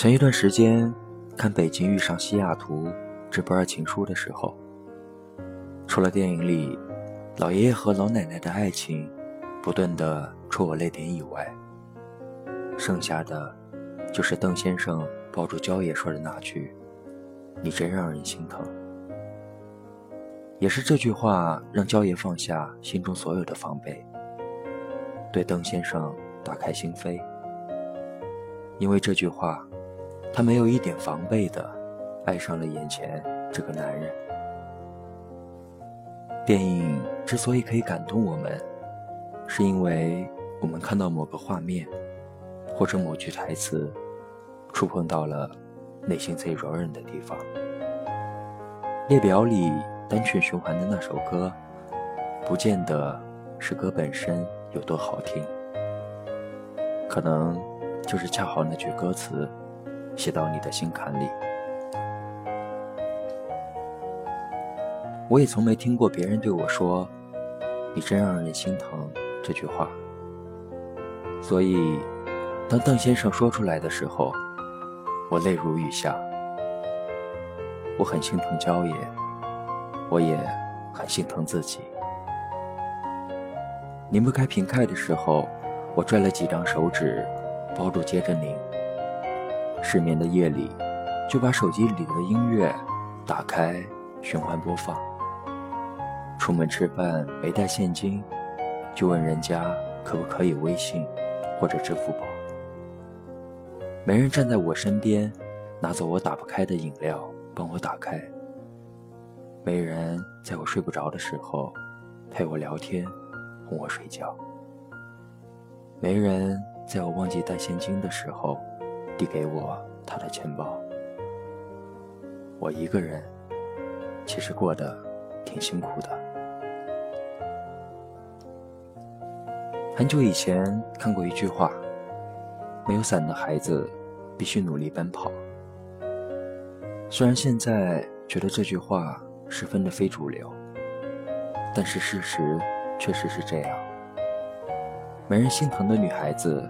前一段时间看《北京遇上西雅图之不二情书》的时候，除了电影里老爷爷和老奶奶的爱情不断的戳我泪点以外，剩下的就是邓先生抱住焦爷说的那句：“你真让人心疼。”也是这句话让焦爷放下心中所有的防备，对邓先生打开心扉。因为这句话。他没有一点防备的爱上了眼前这个男人。电影之所以可以感动我们，是因为我们看到某个画面，或者某句台词，触碰到了内心最柔软的地方。列表里单曲循环的那首歌，不见得是歌本身有多好听，可能就是恰好那句歌词。写到你的心坎里。我也从没听过别人对我说“你真让人心疼”这句话，所以当邓先生说出来的时候，我泪如雨下。我很心疼焦爷，我也很心疼自己。拧不开瓶盖的时候，我拽了几张手指包住，接着拧。失眠的夜里，就把手机里的音乐打开循环播放。出门吃饭没带现金，就问人家可不可以微信或者支付宝。没人站在我身边，拿走我打不开的饮料帮我打开。没人在我睡不着的时候陪我聊天哄我睡觉。没人在我忘记带现金的时候。递给我他的钱包，我一个人，其实过得挺辛苦的。很久以前看过一句话：“没有伞的孩子，必须努力奔跑。”虽然现在觉得这句话十分的非主流，但是事实确实是这样。没人心疼的女孩子，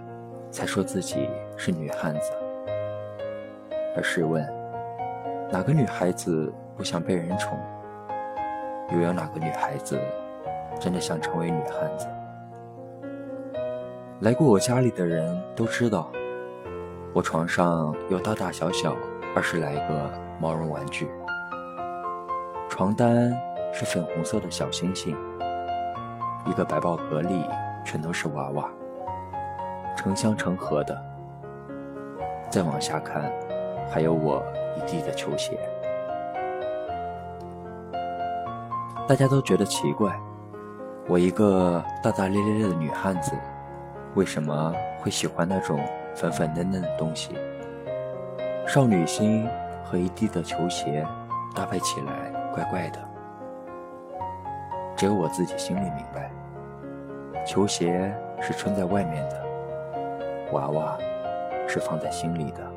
才说自己是女汉子。而试问，哪个女孩子不想被人宠？又有哪个女孩子真的想成为女汉子？来过我家里的人都知道，我床上有大大小小二十来个毛绒玩具，床单是粉红色的小星星，一个百宝盒里全都是娃娃，成箱成盒的。再往下看。还有我一地的球鞋，大家都觉得奇怪，我一个大大咧咧的女汉子，为什么会喜欢那种粉粉嫩嫩的东西？少女心和一地的球鞋搭配起来怪怪的，只有我自己心里明白，球鞋是穿在外面的，娃娃是放在心里的。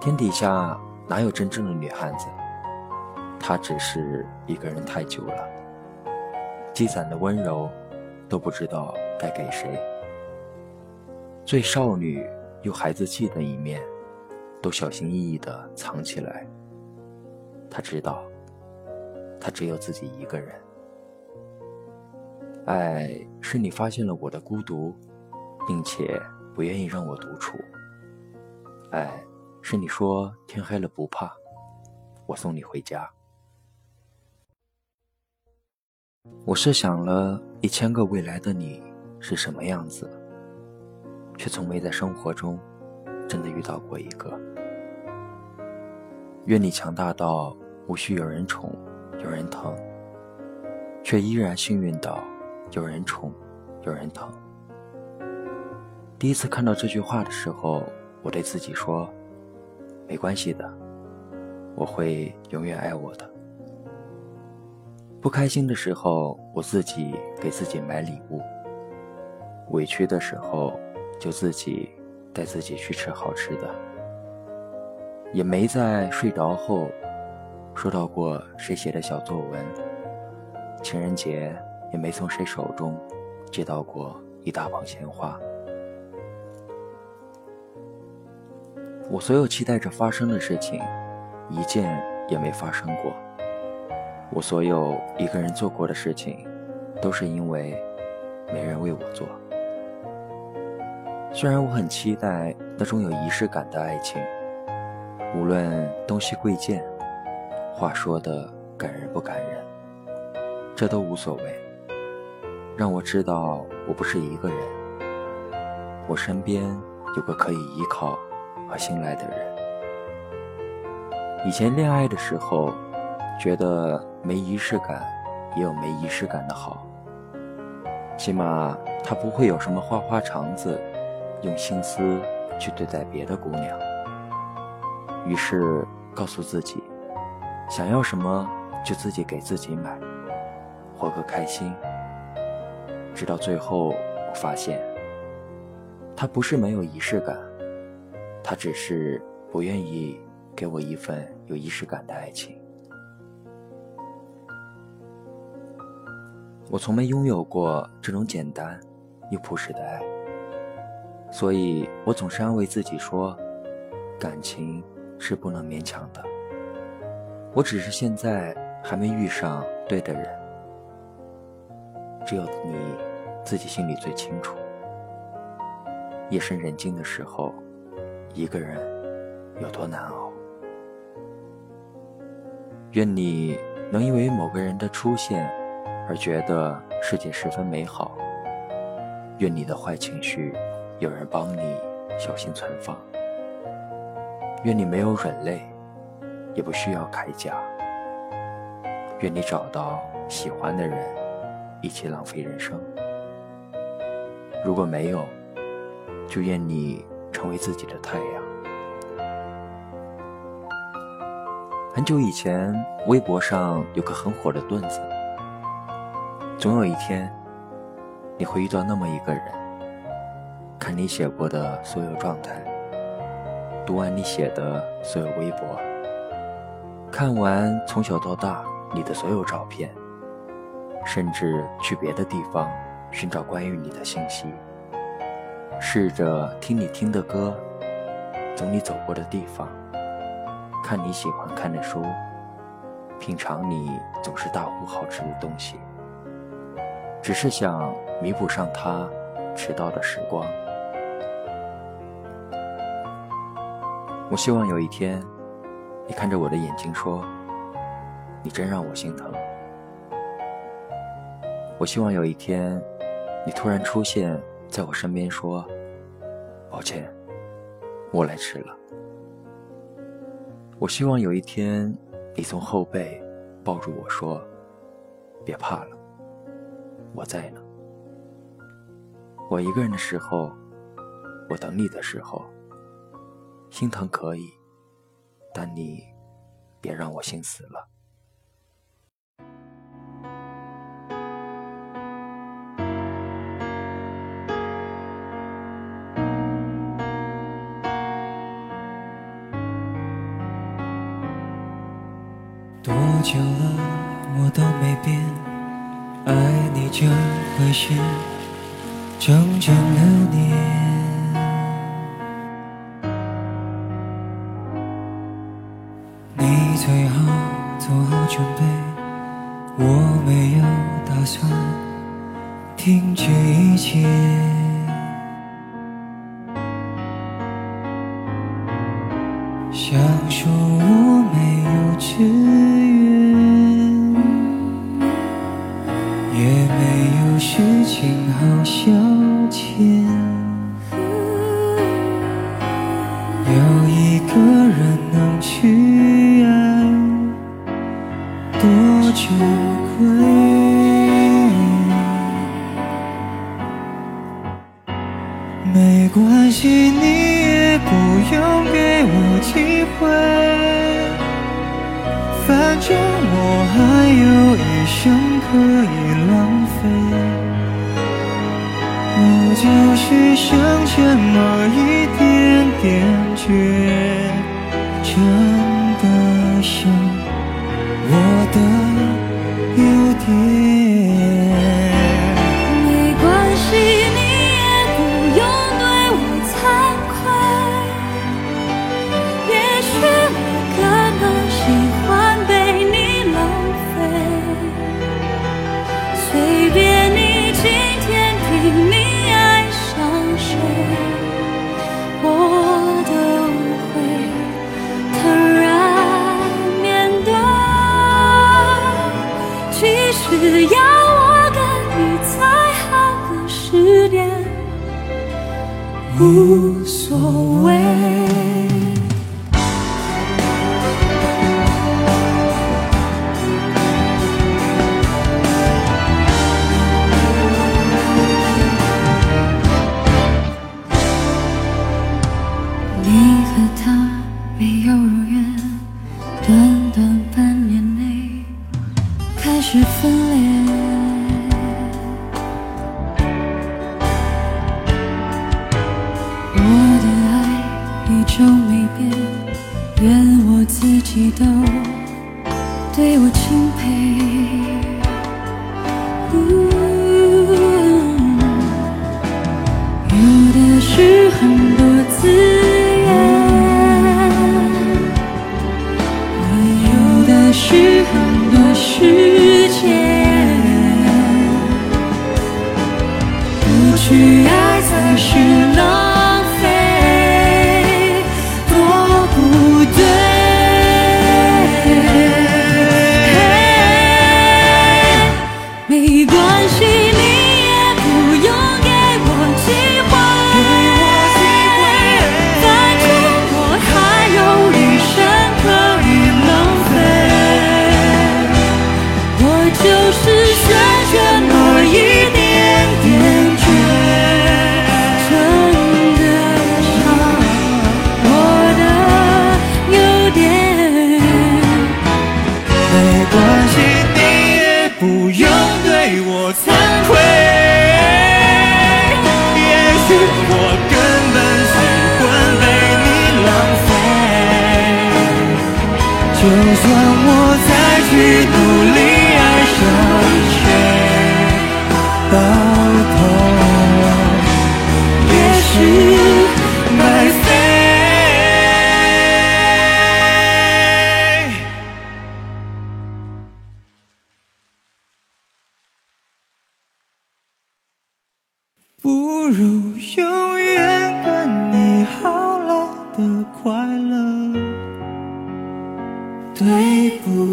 天底下哪有真正的女汉子？她只是一个人太久了，积攒的温柔都不知道该给谁。最少女又孩子气的一面，都小心翼翼地藏起来。她知道，她只有自己一个人。爱是你发现了我的孤独，并且不愿意让我独处。爱。是你说天黑了不怕，我送你回家。我设想了一千个未来的你是什么样子，却从没在生活中真的遇到过一个。愿你强大到无需有人宠有人疼，却依然幸运到有人宠有人疼。第一次看到这句话的时候，我对自己说。没关系的，我会永远爱我的。不开心的时候，我自己给自己买礼物；委屈的时候，就自己带自己去吃好吃的。也没在睡着后收到过谁写的小作文，情人节也没从谁手中接到过一大捧鲜花。我所有期待着发生的事情，一件也没发生过。我所有一个人做过的事情，都是因为没人为我做。虽然我很期待那种有仪式感的爱情，无论东西贵贱，话说的感人不感人，这都无所谓。让我知道我不是一个人，我身边有个可以依靠和信赖的人。以前恋爱的时候，觉得没仪式感也有没仪式感的好，起码他不会有什么花花肠子，用心思去对待别的姑娘。于是告诉自己，想要什么就自己给自己买，活个开心。直到最后，我发现，他不是没有仪式感，他只是不愿意给我一份有仪式感的爱情。我从没拥有过这种简单又朴实的爱，所以我总是安慰自己说，感情是不能勉强的。我只是现在还没遇上对的人，只有你。自己心里最清楚。夜深人静的时候，一个人有多难熬。愿你能因为某个人的出现而觉得世界十分美好。愿你的坏情绪有人帮你小心存放。愿你没有软肋，也不需要铠甲。愿你找到喜欢的人，一起浪费人生。如果没有，就愿你成为自己的太阳。很久以前，微博上有个很火的段子：总有一天，你会遇到那么一个人，看你写过的所有状态，读完你写的所有微博，看完从小到大你的所有照片，甚至去别的地方。寻找关于你的信息，试着听你听的歌，走你走过的地方，看你喜欢看的书，品尝你总是大呼好吃的东西，只是想弥补上他迟到的时光。我希望有一天，你看着我的眼睛说：“你真让我心疼。”我希望有一天。你突然出现在我身边，说：“抱歉，我来迟了。”我希望有一天，你从后背抱住我说：“别怕了，我在呢。”我一个人的时候，我等你的时候，心疼可以，但你别让我心死了。多久了，我都没变，爱你就会是整整六年。你最好做好准备，我没有打算停止会，反正我还有一生可以浪费。我就是剩这么一点点倔，强只要我给你再好的十年，无所谓。你和他。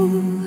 you.